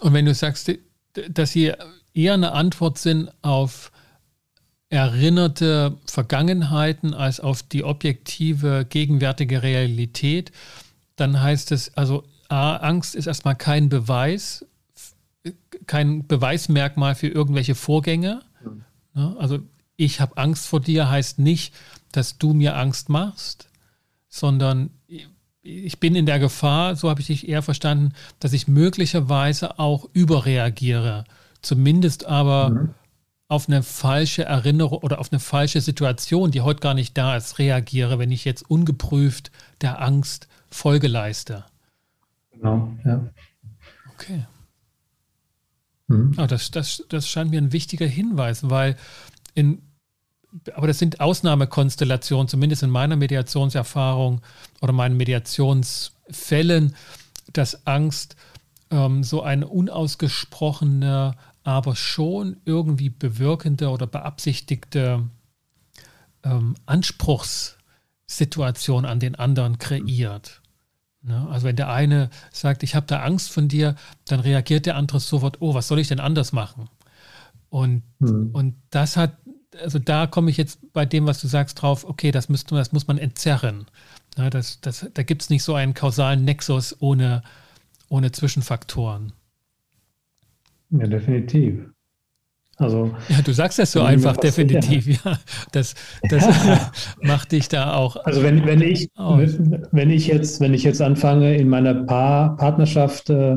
Speaker 2: Und wenn du sagst, dass sie eher eine Antwort sind auf erinnerte Vergangenheiten als auf die objektive gegenwärtige Realität, dann heißt es, also A, Angst ist erstmal kein Beweis, kein Beweismerkmal für irgendwelche Vorgänge. Mhm. Also ich habe Angst vor dir heißt nicht, dass du mir Angst machst, sondern ich bin in der Gefahr, so habe ich dich eher verstanden, dass ich möglicherweise auch überreagiere, zumindest aber mhm auf eine falsche Erinnerung oder auf eine falsche Situation, die heute gar nicht da ist, reagiere, wenn ich jetzt ungeprüft der Angst Folge leiste.
Speaker 1: Genau, ja.
Speaker 2: Okay. Mhm. Oh, das, das, das scheint mir ein wichtiger Hinweis, weil in, aber das sind Ausnahmekonstellationen, zumindest in meiner Mediationserfahrung oder meinen Mediationsfällen, dass Angst ähm, so eine unausgesprochene aber schon irgendwie bewirkende oder beabsichtigte ähm, Anspruchssituation an den anderen kreiert. Ne? Also wenn der eine sagt, ich habe da Angst von dir, dann reagiert der andere sofort, oh, was soll ich denn anders machen? Und, mhm. und das hat, also da komme ich jetzt bei dem, was du sagst, drauf, okay, das, müsste, das muss man entzerren. Ne? Das, das, da gibt es nicht so einen kausalen Nexus ohne, ohne Zwischenfaktoren.
Speaker 1: Ja, definitiv.
Speaker 2: Also, ja, du sagst das so einfach, definitiv. Ja, das, das macht dich da auch.
Speaker 1: Also wenn, wenn ich wenn ich jetzt wenn ich jetzt anfange in meiner Paar Partnerschaft äh,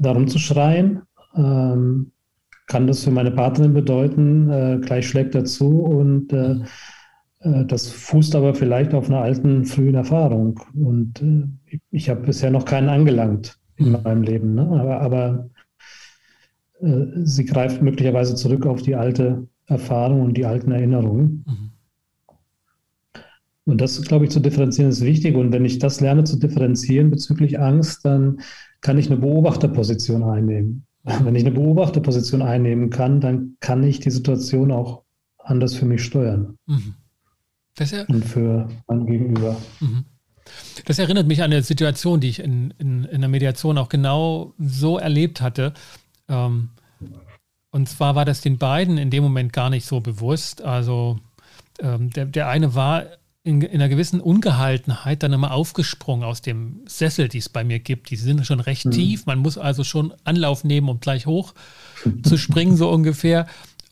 Speaker 1: darum zu schreien, ähm, kann das für meine Partnerin bedeuten, äh, gleich schlägt dazu und äh, mhm. äh, das fußt aber vielleicht auf einer alten frühen Erfahrung und äh, ich, habe bisher noch keinen angelangt in meinem Leben. Ne? Aber, aber sie greift möglicherweise zurück auf die alte Erfahrung und die alten Erinnerungen. Mhm. Und das, glaube ich, zu differenzieren ist wichtig. Und wenn ich das lerne zu differenzieren bezüglich Angst, dann kann ich eine Beobachterposition einnehmen. Wenn ich eine Beobachterposition einnehmen kann, dann kann ich die Situation auch anders für mich steuern. Mhm. Ja, und für mein Gegenüber. Mhm.
Speaker 2: Das erinnert mich an eine Situation, die ich in, in, in der Mediation auch genau so erlebt hatte. Ähm, und zwar war das den beiden in dem Moment gar nicht so bewusst. Also ähm, der, der eine war in, in, einer gewissen Ungehaltenheit dann immer aufgesprungen aus dem Sessel, die es bei mir gibt. Die sind schon recht mhm. tief. Man muss also schon Anlauf nehmen, um gleich hoch zu springen, so ungefähr.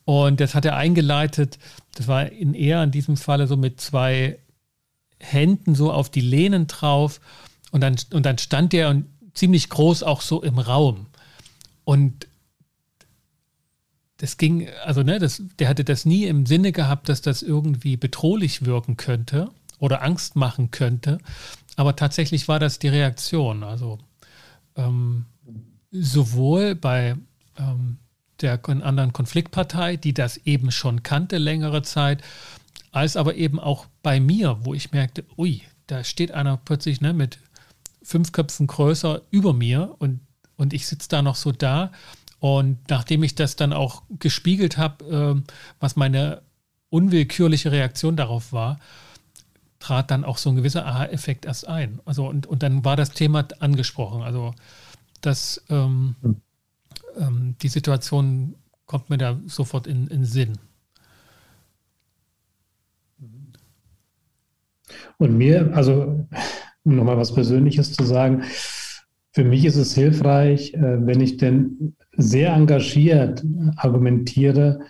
Speaker 2: Und das hat er eingeleitet. Das war in eher in diesem Falle so mit zwei Händen so auf die Lehnen drauf. Und dann, und dann stand der ziemlich groß auch so im Raum. Und das ging, also ne, das, der hatte das nie im Sinne gehabt, dass das irgendwie bedrohlich wirken könnte oder Angst machen könnte. Aber tatsächlich war das die Reaktion. Also ähm, sowohl bei ähm, der anderen Konfliktpartei, die das eben schon kannte längere Zeit, als aber eben auch bei mir, wo ich merkte, ui, da steht einer plötzlich ne, mit fünf Köpfen größer über mir und, und ich sitze da noch so da und nachdem ich das dann auch gespiegelt habe, äh, was meine unwillkürliche Reaktion darauf war, trat dann auch so ein gewisser Aha-Effekt erst ein. Also und, und dann war das Thema angesprochen. Also dass ähm, hm. ähm, die Situation kommt mir da sofort in, in Sinn.
Speaker 1: Und mir, also um nochmal was Persönliches zu sagen, für mich ist es hilfreich, äh, wenn ich denn sehr engagiert argumentiere,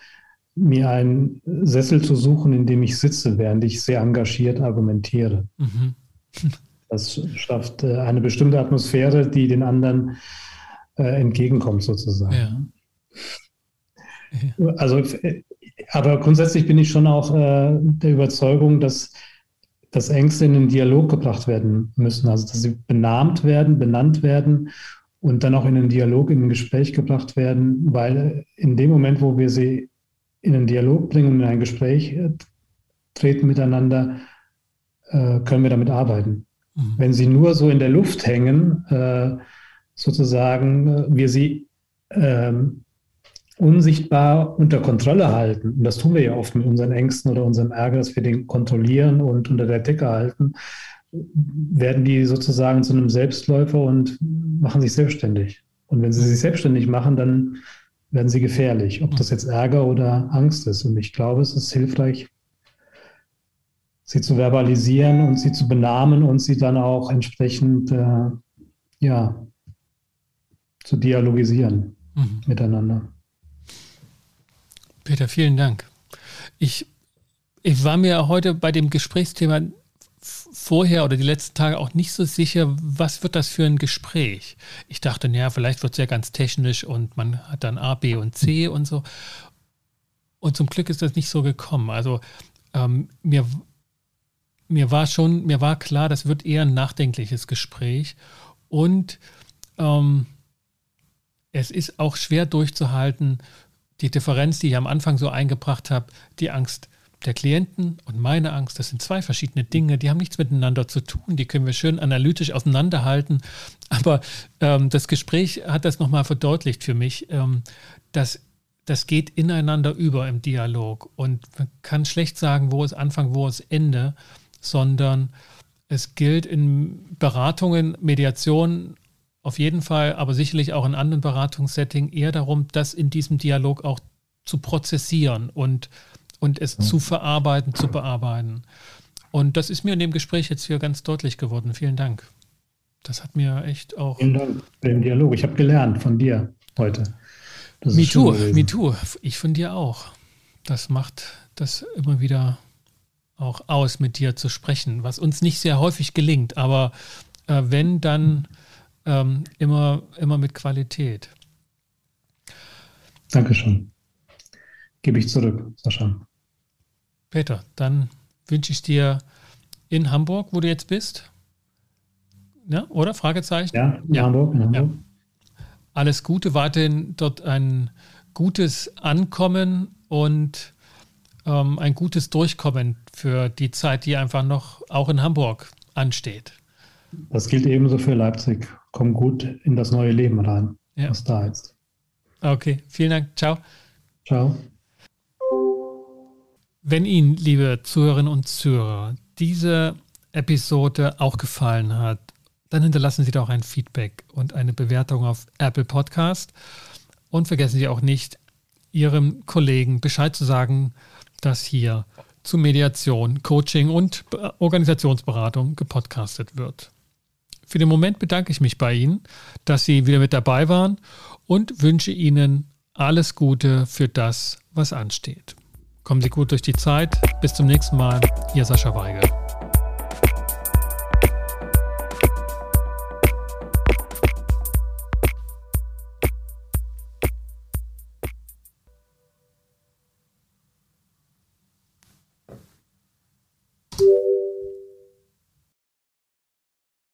Speaker 1: mir einen Sessel zu suchen, in dem ich sitze, während ich sehr engagiert argumentiere. Mhm. Das schafft äh, eine bestimmte Atmosphäre, die den anderen äh, entgegenkommt, sozusagen. Ja. Also, aber grundsätzlich bin ich schon auch der Überzeugung, dass dass Ängste in den Dialog gebracht werden müssen, also dass sie benannt werden, benannt werden und dann auch in den Dialog, in ein Gespräch gebracht werden, weil in dem Moment, wo wir sie in einen Dialog bringen, in ein Gespräch äh, treten miteinander, äh, können wir damit arbeiten. Mhm. Wenn sie nur so in der Luft hängen, äh, sozusagen, wir sie ähm, unsichtbar unter Kontrolle halten, und das tun wir ja oft mit unseren Ängsten oder unserem Ärger, dass wir den kontrollieren und unter der Decke halten, werden die sozusagen zu einem Selbstläufer und machen sich selbstständig. Und wenn sie sich selbstständig machen, dann werden sie gefährlich, ob das jetzt Ärger oder Angst ist. Und ich glaube, es ist hilfreich, sie zu verbalisieren und sie zu benamen und sie dann auch entsprechend äh, ja, zu dialogisieren mhm. miteinander.
Speaker 2: Peter, vielen Dank. Ich, ich war mir heute bei dem Gesprächsthema vorher oder die letzten Tage auch nicht so sicher, was wird das für ein Gespräch. Ich dachte, naja, vielleicht wird es ja ganz technisch und man hat dann A, B und C und so. Und zum Glück ist das nicht so gekommen. Also ähm, mir, mir war schon, mir war klar, das wird eher ein nachdenkliches Gespräch. Und ähm, es ist auch schwer durchzuhalten, die Differenz, die ich am Anfang so eingebracht habe, die Angst der Klienten und meine Angst, das sind zwei verschiedene Dinge, die haben nichts miteinander zu tun, die können wir schön analytisch auseinanderhalten. Aber ähm, das Gespräch hat das nochmal verdeutlicht für mich, ähm, dass das geht ineinander über im Dialog und man kann schlecht sagen, wo ist Anfang, wo ist Ende, sondern es gilt in Beratungen, Mediation auf jeden Fall, aber sicherlich auch in anderen Beratungssettings eher darum, das in diesem Dialog auch zu prozessieren und, und es mhm. zu verarbeiten, zu bearbeiten. Und das ist mir in dem Gespräch jetzt hier ganz deutlich geworden. Vielen Dank. Das hat mir echt auch.
Speaker 1: Vielen Dank für den Dialog. Ich habe gelernt von dir heute.
Speaker 2: Das me too, me too. Ich von dir auch. Das macht das immer wieder auch aus, mit dir zu sprechen, was uns nicht sehr häufig gelingt. Aber äh, wenn, dann ähm, immer, immer mit Qualität.
Speaker 1: Dankeschön. Gebe ich zurück, Sascha.
Speaker 2: Peter, dann wünsche ich dir in Hamburg, wo du jetzt bist, ja, oder? Fragezeichen?
Speaker 1: Ja, in ja. Hamburg. In Hamburg. Ja.
Speaker 2: Alles Gute, weiterhin dort ein gutes Ankommen und ähm, ein gutes Durchkommen für die Zeit, die einfach noch auch in Hamburg ansteht.
Speaker 1: Das gilt ebenso für Leipzig komm gut in das neue Leben rein, ja. was da ist.
Speaker 2: Okay, vielen Dank. Ciao.
Speaker 1: Ciao.
Speaker 2: Wenn Ihnen, liebe Zuhörerinnen und Zuhörer, diese Episode auch gefallen hat, dann hinterlassen Sie doch ein Feedback und eine Bewertung auf Apple Podcast. Und vergessen Sie auch nicht, Ihrem Kollegen Bescheid zu sagen, dass hier zu Mediation, Coaching und Organisationsberatung gepodcastet wird. Für den Moment bedanke ich mich bei Ihnen, dass Sie wieder mit dabei waren und wünsche Ihnen alles Gute für das, was ansteht. Kommen Sie gut durch die Zeit. Bis zum nächsten Mal. Ihr Sascha Weigel.